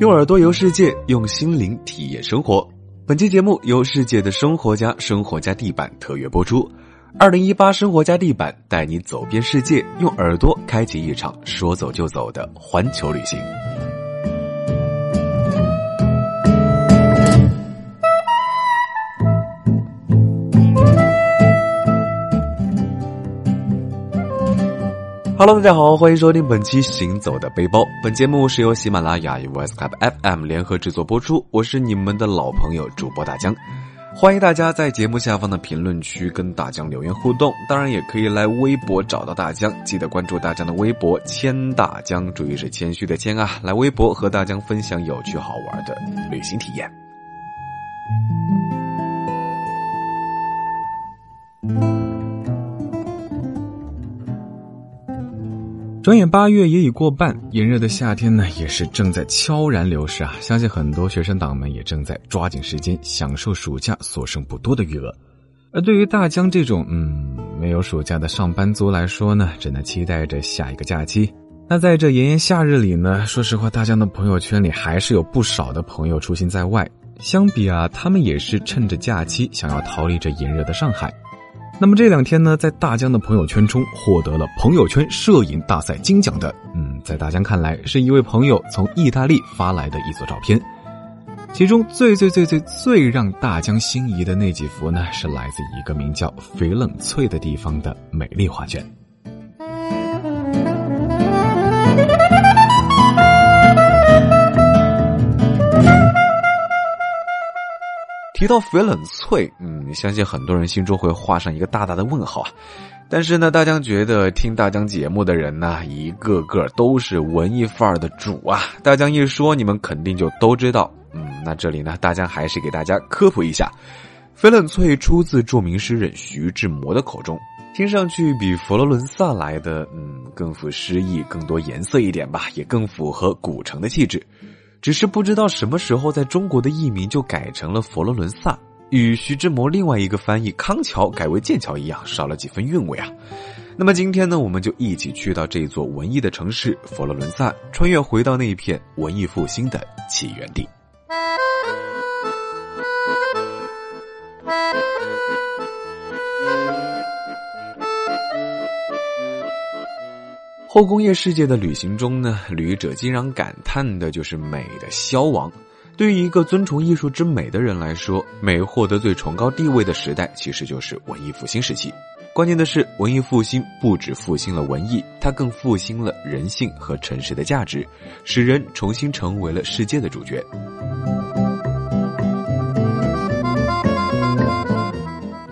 用耳朵游世界，用心灵体验生活。本期节目由世界的生活家生活家地板特约播出。二零一八生活家地板带你走遍世界，用耳朵开启一场说走就走的环球旅行。Hello，大家好，欢迎收听本期《行走的背包》。本节目是由喜马拉雅与 West Club FM 联合制作播出。我是你们的老朋友主播大江，欢迎大家在节目下方的评论区跟大江留言互动。当然，也可以来微博找到大江，记得关注大江的微博“谦大江”，注意是谦虚的谦啊。来微博和大江分享有趣好玩的旅行体验。转眼八月也已过半，炎热的夏天呢，也是正在悄然流逝啊！相信很多学生党们也正在抓紧时间享受暑假所剩不多的余额。而对于大江这种嗯没有暑假的上班族来说呢，只能期待着下一个假期。那在这炎炎夏日里呢，说实话，大江的朋友圈里还是有不少的朋友出行在外。相比啊，他们也是趁着假期想要逃离这炎热的上海。那么这两天呢，在大江的朋友圈中获得了朋友圈摄影大赛金奖的，嗯，在大江看来是一位朋友从意大利发来的一组照片，其中最最最最最让大江心仪的那几幅呢，是来自一个名叫翡冷翠的地方的美丽画卷。提到翡冷翠，嗯，相信很多人心中会画上一个大大的问号啊。但是呢，大江觉得听大江节目的人呢，一个个都是文艺范儿的主啊。大江一说，你们肯定就都知道。嗯，那这里呢，大江还是给大家科普一下，翡冷翠出自著名诗人徐志摩的口中，听上去比佛罗伦萨来的，嗯，更富诗意，更多颜色一点吧，也更符合古城的气质。只是不知道什么时候，在中国的译名就改成了佛罗伦萨，与徐志摩另外一个翻译康桥改为剑桥一样，少了几分韵味啊。那么今天呢，我们就一起去到这座文艺的城市佛罗伦萨，穿越回到那一片文艺复兴的起源地。后工业世界的旅行中呢，旅者经常感叹的就是美的消亡。对于一个尊崇艺术之美的人来说，美获得最崇高地位的时代，其实就是文艺复兴时期。关键的是，文艺复兴不止复兴了文艺，它更复兴了人性和城市的价值，使人重新成为了世界的主角。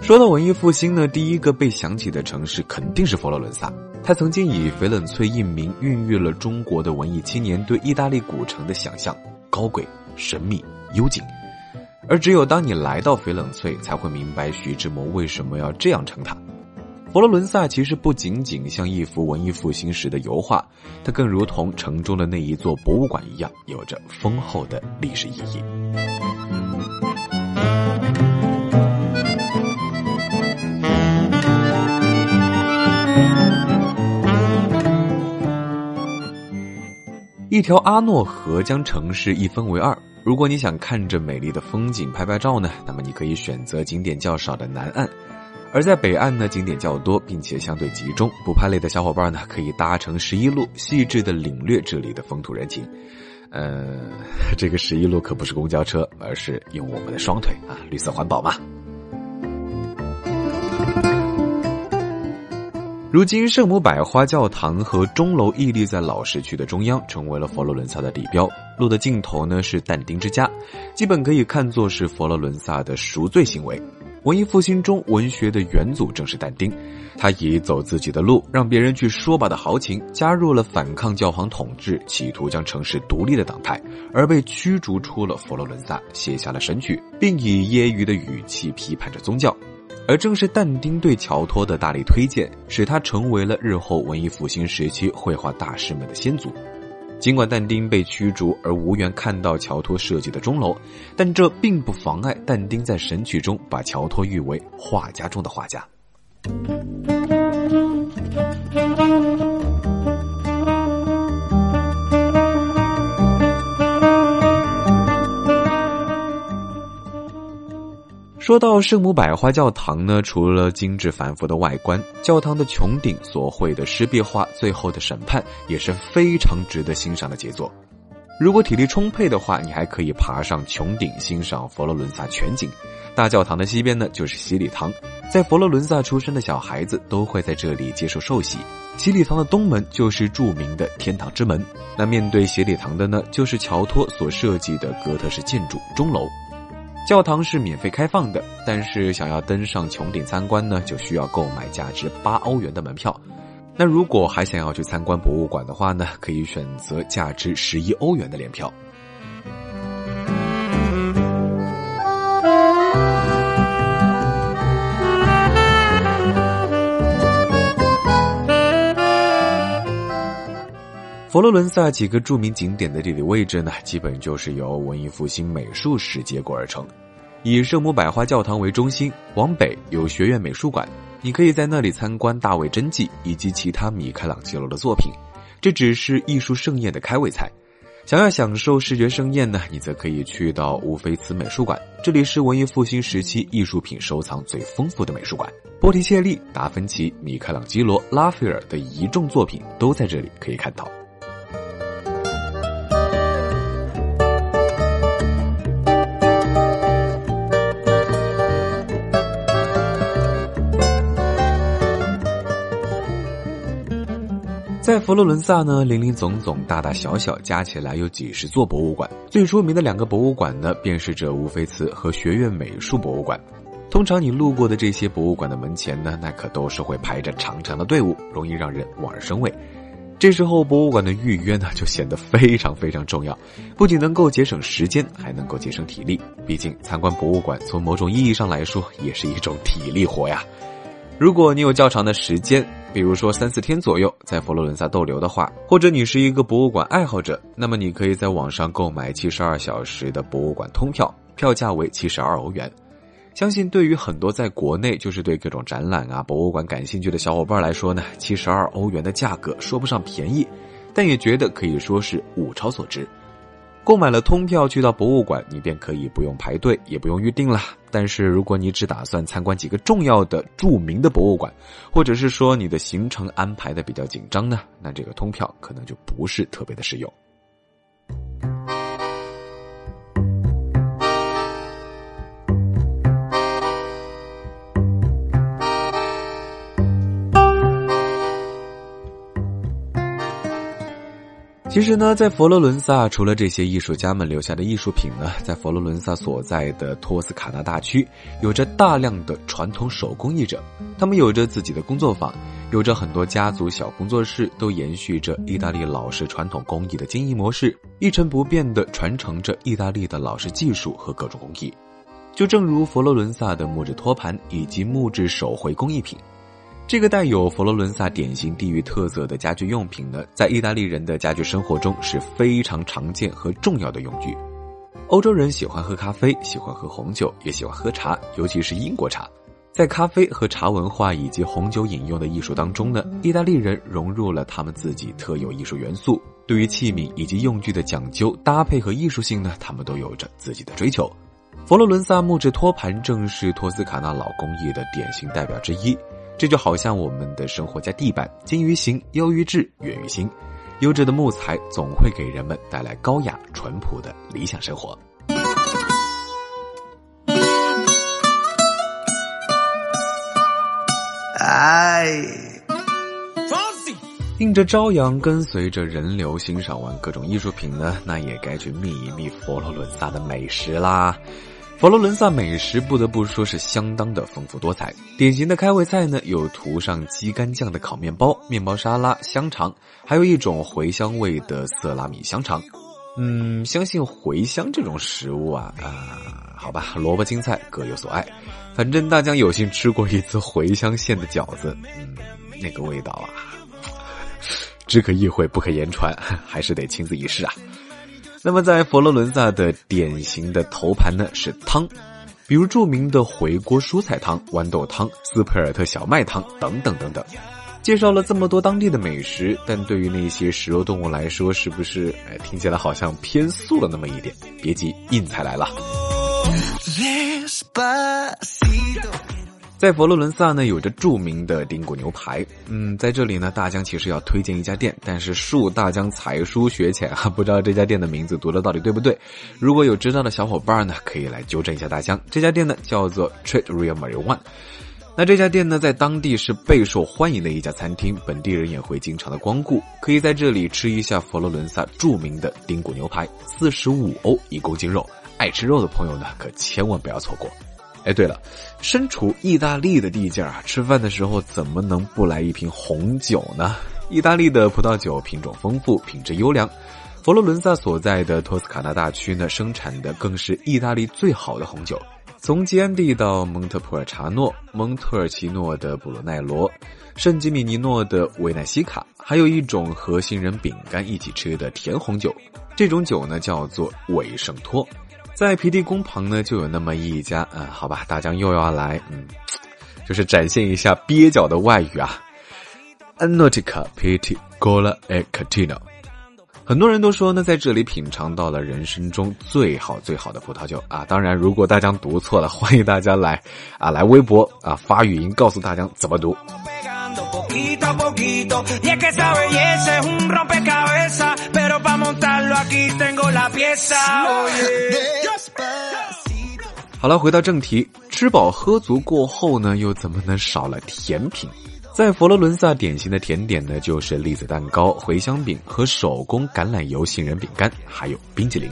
说到文艺复兴呢，第一个被想起的城市肯定是佛罗伦萨。他曾经以翡冷翠一名，孕育了中国的文艺青年对意大利古城的想象：高贵、神秘、幽静。而只有当你来到翡冷翠，才会明白徐志摩为什么要这样称它。佛罗伦萨其实不仅仅像一幅文艺复兴时的油画，它更如同城中的那一座博物馆一样，有着丰厚的历史意义。一条阿诺河将城市一分为二。如果你想看着美丽的风景拍拍照呢，那么你可以选择景点较少的南岸；而在北岸呢，景点较多并且相对集中。不怕累的小伙伴呢，可以搭乘十一路，细致的领略这里的风土人情。呃，这个十一路可不是公交车，而是用我们的双腿啊，绿色环保嘛。如今，圣母百花教堂和钟楼屹立在老市区的中央，成为了佛罗伦萨的地标。路的尽头呢是但丁之家，基本可以看作是佛罗伦萨的赎罪行为。文艺复兴中，文学的元祖正是但丁，他以走自己的路，让别人去说吧的豪情，加入了反抗教皇统治、企图将城市独立的党派，而被驱逐出了佛罗伦萨，写下了《神曲》，并以揶揄的语气批判着宗教。而正是但丁对乔托的大力推荐，使他成为了日后文艺复兴时期绘画大师们的先祖。尽管但丁被驱逐而无缘看到乔托设计的钟楼，但这并不妨碍但丁在《神曲》中把乔托誉为画家中的画家。说到圣母百花教堂呢，除了精致繁复的外观，教堂的穹顶所绘的湿壁画《最后的审判》也是非常值得欣赏的杰作。如果体力充沛的话，你还可以爬上穹顶欣赏佛罗伦萨全景。大教堂的西边呢，就是洗礼堂，在佛罗伦萨出生的小孩子都会在这里接受受洗。洗礼堂的东门就是著名的天堂之门，那面对洗礼堂的呢，就是乔托所设计的哥特式建筑钟楼。教堂是免费开放的，但是想要登上穹顶参观呢，就需要购买价值八欧元的门票。那如果还想要去参观博物馆的话呢，可以选择价值十一欧元的联票。佛罗伦萨几个著名景点的地理位置呢，基本就是由文艺复兴美术史结果而成。以圣母百花教堂为中心，往北有学院美术馆，你可以在那里参观大卫真迹以及其他米开朗基罗的作品。这只是艺术盛宴的开胃菜。想要享受视觉盛宴呢，你则可以去到乌菲茨美术馆，这里是文艺复兴时期艺术品收藏最丰富的美术馆。波提切利、达芬奇、米开朗基罗、拉斐尔的一众作品都在这里可以看到。佛罗伦萨呢，林林总总、大大小小加起来有几十座博物馆。最出名的两个博物馆呢，便是这乌菲茨和学院美术博物馆。通常你路过的这些博物馆的门前呢，那可都是会排着长长的队伍，容易让人望而生畏。这时候博物馆的预约呢，就显得非常非常重要，不仅能够节省时间，还能够节省体力。毕竟参观博物馆，从某种意义上来说，也是一种体力活呀。如果你有较长的时间，比如说三四天左右在佛罗伦萨逗留的话，或者你是一个博物馆爱好者，那么你可以在网上购买七十二小时的博物馆通票，票价为七十二欧元。相信对于很多在国内就是对各种展览啊、博物馆感兴趣的小伙伴来说呢，七十二欧元的价格说不上便宜，但也觉得可以说是物超所值。购买了通票去到博物馆，你便可以不用排队，也不用预定了。但是如果你只打算参观几个重要的、著名的博物馆，或者是说你的行程安排的比较紧张呢，那这个通票可能就不是特别的实用。其实呢，在佛罗伦萨，除了这些艺术家们留下的艺术品呢，在佛罗伦萨所在的托斯卡纳大区，有着大量的传统手工艺者，他们有着自己的工作坊，有着很多家族小工作室，都延续着意大利老式传统工艺的经营模式，一成不变的传承着意大利的老式技术和各种工艺。就正如佛罗伦萨的木质托盘以及木质手绘工艺品。这个带有佛罗伦萨典型地域特色的家具用品呢，在意大利人的家居生活中是非常常见和重要的用具。欧洲人喜欢喝咖啡，喜欢喝红酒，也喜欢喝茶，尤其是英国茶。在咖啡和茶文化以及红酒饮用的艺术当中呢，意大利人融入了他们自己特有艺术元素。对于器皿以及用具的讲究、搭配和艺术性呢，他们都有着自己的追求。佛罗伦萨木质托盘正是托斯卡纳老工艺的典型代表之一。这就好像我们的生活在地板，精于形，优于质，远于心。优质的木材总会给人们带来高雅、淳朴的理想生活。哎，应着朝阳，跟随着人流，欣赏完各种艺术品呢，那也该去觅一觅佛罗伦萨的美食啦。佛罗伦萨美食不得不说是相当的丰富多彩。典型的开胃菜呢，有涂上鸡肝酱的烤面包、面包沙拉、香肠，还有一种茴香味的色拉米香肠。嗯，相信茴香这种食物啊，啊，好吧，萝卜青菜各有所爱。反正大江有幸吃过一次茴香馅的饺子，嗯，那个味道啊，只可意会不可言传，还是得亲自一试啊。那么，在佛罗伦萨的典型的头盘呢是汤，比如著名的回锅蔬菜汤、豌豆汤、斯佩尔特小麦汤等等等等。介绍了这么多当地的美食，但对于那些食肉动物来说，是不是哎听起来好像偏素了那么一点？别急，硬菜来了。在佛罗伦萨呢，有着著名的丁骨牛排。嗯，在这里呢，大江其实要推荐一家店，但是恕大江才疏学浅哈，不知道这家店的名字读的到底对不对。如果有知道的小伙伴呢，可以来纠正一下大江。这家店呢，叫做 Trattoria One。那这家店呢，在当地是备受欢迎的一家餐厅，本地人也会经常的光顾，可以在这里吃一下佛罗伦萨著名的丁骨牛排，四十五欧一公斤肉。爱吃肉的朋友呢，可千万不要错过。哎，对了，身处意大利的地界啊，吃饭的时候怎么能不来一瓶红酒呢？意大利的葡萄酒品种丰富，品质优良。佛罗伦萨所在的托斯卡纳大区呢，生产的更是意大利最好的红酒。从吉安蒂到蒙特普尔查诺、蒙特尔奇诺的布鲁奈罗、圣吉米尼诺的维奈西卡，还有一种和杏仁饼干一起吃的甜红酒，这种酒呢叫做韦圣托。在皮蒂宫旁呢，就有那么一家，嗯，好吧，大江又要来，嗯，就是展现一下蹩脚的外语啊，Anotica Piti Gola e Catino。很多人都说呢，在这里品尝到了人生中最好最好的葡萄酒啊。当然，如果大江读错了，欢迎大家来啊，来微博啊发语音告诉大家怎么读。好了，回到正题，吃饱喝足过后呢，又怎么能少了甜品？在佛罗伦萨，典型的甜点呢，就是栗子蛋糕、茴香饼和手工橄榄油杏仁饼干，还有冰淇淋。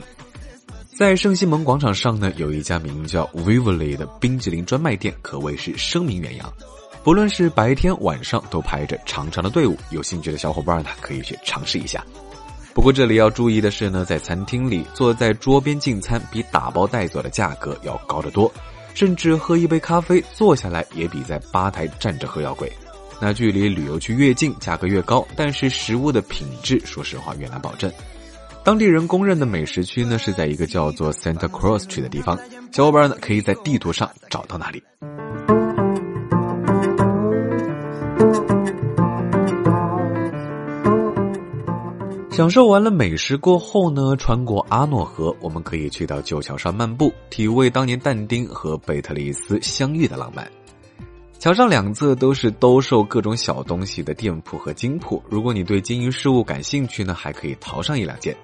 在圣西蒙广场上呢，有一家名叫 Vivoli 的冰淇淋专卖店，可谓是声名远扬。不论是白天晚上，都排着长长的队伍。有兴趣的小伙伴呢，可以去尝试一下。不过这里要注意的是呢，在餐厅里坐在桌边进餐比打包带走的价格要高得多，甚至喝一杯咖啡坐下来也比在吧台站着喝要贵。那距离旅游区越近，价格越高，但是食物的品质，说实话越难保证。当地人公认的美食区呢，是在一个叫做 Santa Cruz 区的地方，小伙伴呢可以在地图上找到那里。享受完了美食过后呢，穿过阿诺河，我们可以去到旧桥上漫步，体味当年但丁和贝特里斯相遇的浪漫。桥上两侧都是兜售各种小东西的店铺和金铺，如果你对金银饰物感兴趣呢，还可以淘上一两件。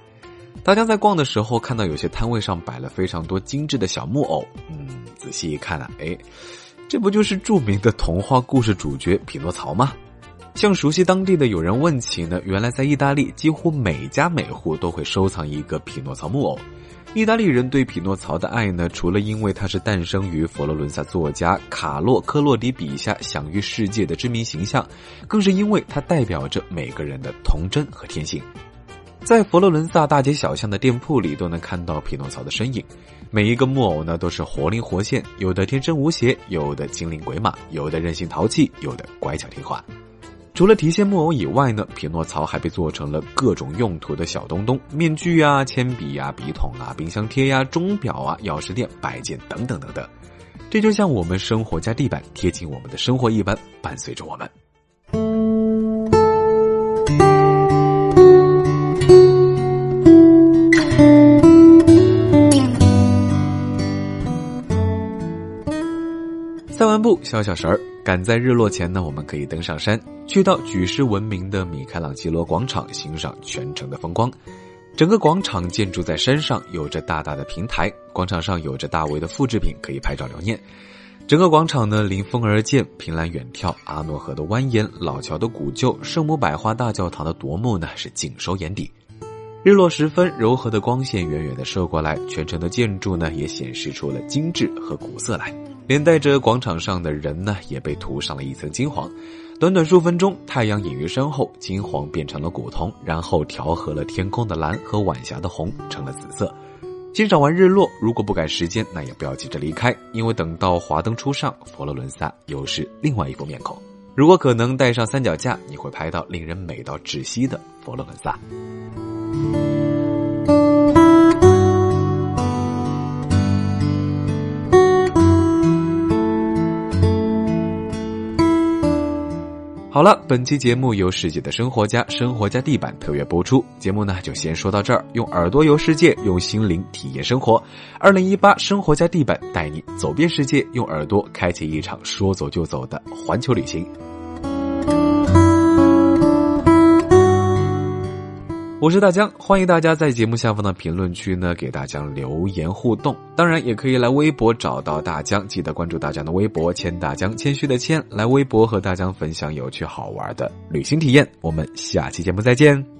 大家在逛的时候看到有些摊位上摆了非常多精致的小木偶，嗯，仔细一看啊，哎，这不就是著名的童话故事主角匹诺曹吗？向熟悉当地的友人问起呢，原来在意大利，几乎每家每户都会收藏一个匹诺曹木偶。意大利人对匹诺曹的爱呢，除了因为他是诞生于佛罗伦萨作家卡洛克洛迪笔下享誉世界的知名形象，更是因为他代表着每个人的童真和天性。在佛罗伦萨大街小巷的店铺里，都能看到匹诺曹的身影。每一个木偶呢，都是活灵活现，有的天真无邪，有的精灵鬼马，有的任性淘气，有的乖巧听话。除了提线木偶以外呢，匹诺曹还被做成了各种用途的小东东，面具啊、铅笔呀、笔筒啊、冰箱贴呀、钟表啊、钥匙链、摆件等等等等。这就像我们生活家地板贴近我们的生活一般，伴随着我们。散完步，消消神儿。赶在日落前呢，我们可以登上山，去到举世闻名的米开朗基罗广场，欣赏全城的风光。整个广场建筑在山上，有着大大的平台，广场上有着大卫的复制品，可以拍照留念。整个广场呢，临风而建，凭栏远眺，阿诺河的蜿蜒，老桥的古旧，圣母百花大教堂的夺目呢，是尽收眼底。日落时分，柔和的光线远远的射过来，全城的建筑呢，也显示出了精致和古色来。连带着广场上的人呢，也被涂上了一层金黄。短短数分钟，太阳隐于身后，金黄变成了古铜，然后调和了天空的蓝和晚霞的红，成了紫色。欣赏完日落，如果不赶时间，那也不要急着离开，因为等到华灯初上，佛罗伦萨又是另外一副面孔。如果可能带上三脚架，你会拍到令人美到窒息的佛罗伦萨。好了，本期节目由世界的生活家生活家地板特约播出。节目呢就先说到这儿，用耳朵游世界，用心灵体验生活。二零一八生活家地板带你走遍世界，用耳朵开启一场说走就走的环球旅行。我是大江，欢迎大家在节目下方的评论区呢给大江留言互动，当然也可以来微博找到大江，记得关注大江的微博“谦大江”，谦虚的谦，来微博和大江分享有趣好玩的旅行体验。我们下期节目再见。